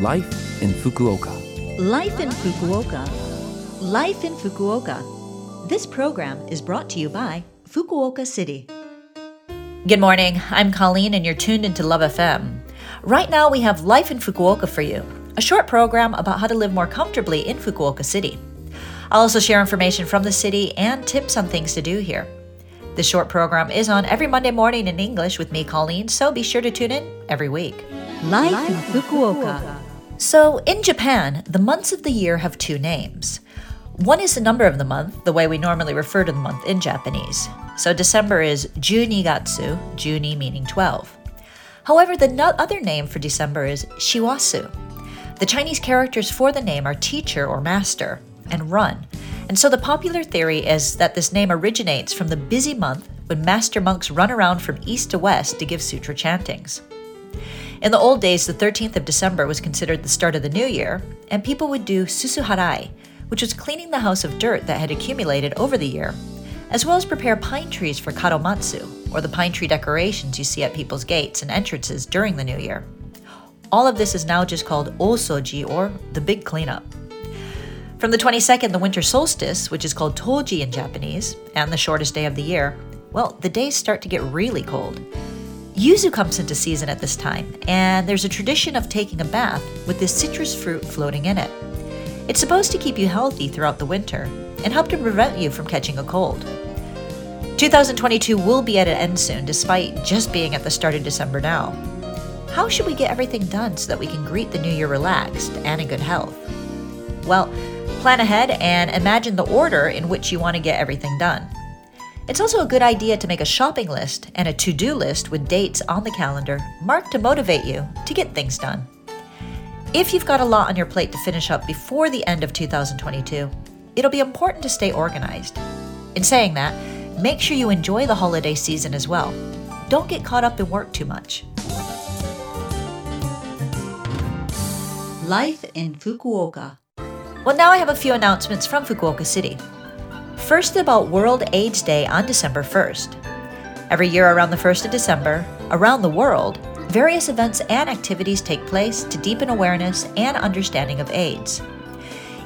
Life in Fukuoka. Life in Fukuoka. Life in Fukuoka. This program is brought to you by Fukuoka City. Good morning. I'm Colleen, and you're tuned into Love FM. Right now, we have Life in Fukuoka for you, a short program about how to live more comfortably in Fukuoka City. I'll also share information from the city and tips on things to do here. The short program is on every Monday morning in English with me, Colleen, so be sure to tune in every week. Life, in Fukuoka. So, in Japan, the months of the year have two names. One is the number of the month, the way we normally refer to the month in Japanese. So, December is Junigatsu, Juni meaning 12. However, the no- other name for December is Shiwasu. The Chinese characters for the name are teacher or master and run. And so the popular theory is that this name originates from the busy month when master monks run around from east to west to give sutra chantings. In the old days, the 13th of December was considered the start of the new year, and people would do susuharai, which was cleaning the house of dirt that had accumulated over the year, as well as prepare pine trees for kadomatsu, or the pine tree decorations you see at people's gates and entrances during the new year. All of this is now just called osoji, or the big cleanup. From the 22nd, the winter solstice, which is called Toji in Japanese, and the shortest day of the year, well, the days start to get really cold. Yuzu comes into season at this time, and there's a tradition of taking a bath with this citrus fruit floating in it. It's supposed to keep you healthy throughout the winter and help to prevent you from catching a cold. 2022 will be at an end soon, despite just being at the start of December now. How should we get everything done so that we can greet the new year relaxed and in good health? Well, plan ahead and imagine the order in which you want to get everything done. It's also a good idea to make a shopping list and a to do list with dates on the calendar marked to motivate you to get things done. If you've got a lot on your plate to finish up before the end of 2022, it'll be important to stay organized. In saying that, make sure you enjoy the holiday season as well. Don't get caught up in work too much. Life in Fukuoka. Well, now I have a few announcements from Fukuoka City. First, about World AIDS Day on December 1st. Every year around the 1st of December, around the world, various events and activities take place to deepen awareness and understanding of AIDS.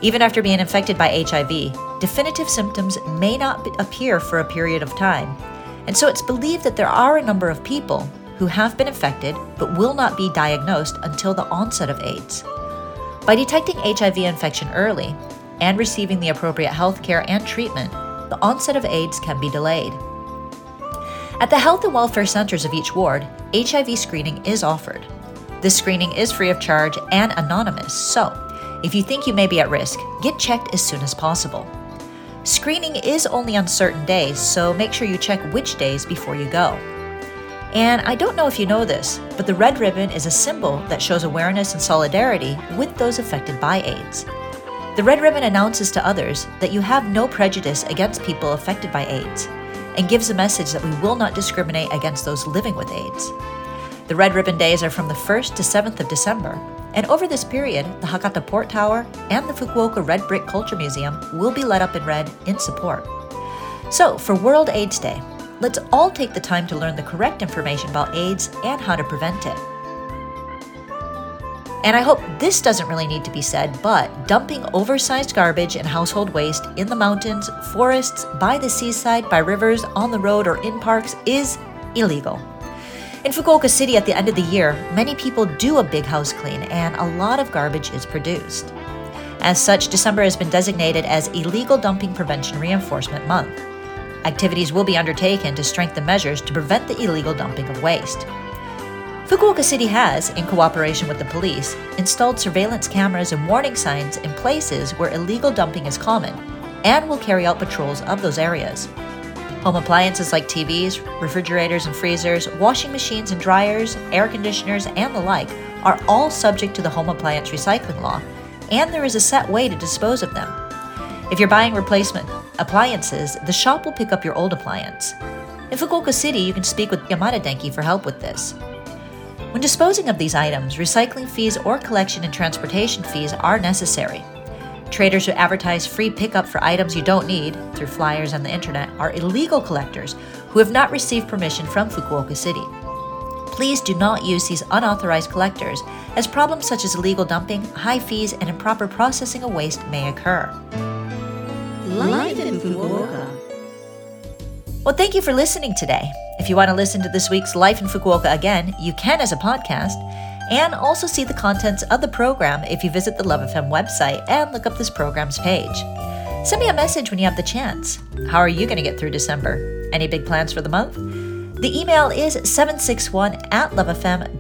Even after being infected by HIV, definitive symptoms may not appear for a period of time, and so it's believed that there are a number of people who have been infected but will not be diagnosed until the onset of AIDS. By detecting HIV infection early and receiving the appropriate health care and treatment, the onset of AIDS can be delayed. At the health and welfare centers of each ward, HIV screening is offered. This screening is free of charge and anonymous, so if you think you may be at risk, get checked as soon as possible. Screening is only on certain days, so make sure you check which days before you go. And I don't know if you know this, but the red ribbon is a symbol that shows awareness and solidarity with those affected by AIDS. The red ribbon announces to others that you have no prejudice against people affected by AIDS and gives a message that we will not discriminate against those living with AIDS. The red ribbon days are from the 1st to 7th of December, and over this period, the Hakata Port Tower and the Fukuoka Red Brick Culture Museum will be lit up in red in support. So, for World AIDS Day, let's all take the time to learn the correct information about AIDS and how to prevent it. And I hope this doesn't really need to be said, but dumping oversized garbage and household waste in the mountains, forests, by the seaside, by rivers, on the road, or in parks is illegal. In Fukuoka City at the end of the year, many people do a big house clean and a lot of garbage is produced. As such, December has been designated as Illegal Dumping Prevention Reinforcement Month. Activities will be undertaken to strengthen measures to prevent the illegal dumping of waste. Fukuoka City has, in cooperation with the police, installed surveillance cameras and warning signs in places where illegal dumping is common and will carry out patrols of those areas. Home appliances like TVs, refrigerators and freezers, washing machines and dryers, air conditioners, and the like are all subject to the home appliance recycling law, and there is a set way to dispose of them. If you're buying replacement appliances, the shop will pick up your old appliance. In Fukuoka City, you can speak with Yamada Denki for help with this. When disposing of these items, recycling fees or collection and transportation fees are necessary. Traders who advertise free pickup for items you don't need through flyers on the internet are illegal collectors who have not received permission from Fukuoka City. Please do not use these unauthorized collectors, as problems such as illegal dumping, high fees, and improper processing of waste may occur. Life in Fukuoka. Well, thank you for listening today. If you want to listen to this week's Life in Fukuoka again, you can as a podcast, and also see the contents of the program if you visit the Love FM website and look up this program's page. Send me a message when you have the chance. How are you going to get through December? Any big plans for the month? The email is 761 at lovefm.co.jp.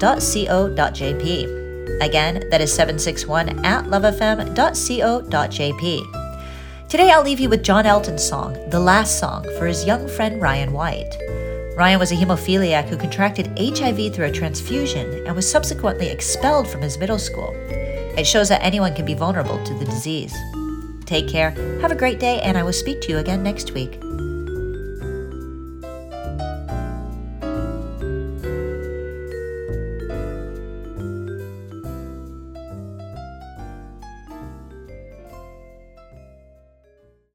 Again, that is 761 at lovefm.co.jp. Today I'll leave you with John Elton's song, The Last Song, for his young friend Ryan White. Ryan was a hemophiliac who contracted HIV through a transfusion and was subsequently expelled from his middle school. It shows that anyone can be vulnerable to the disease. Take care, have a great day, and I will speak to you again next week.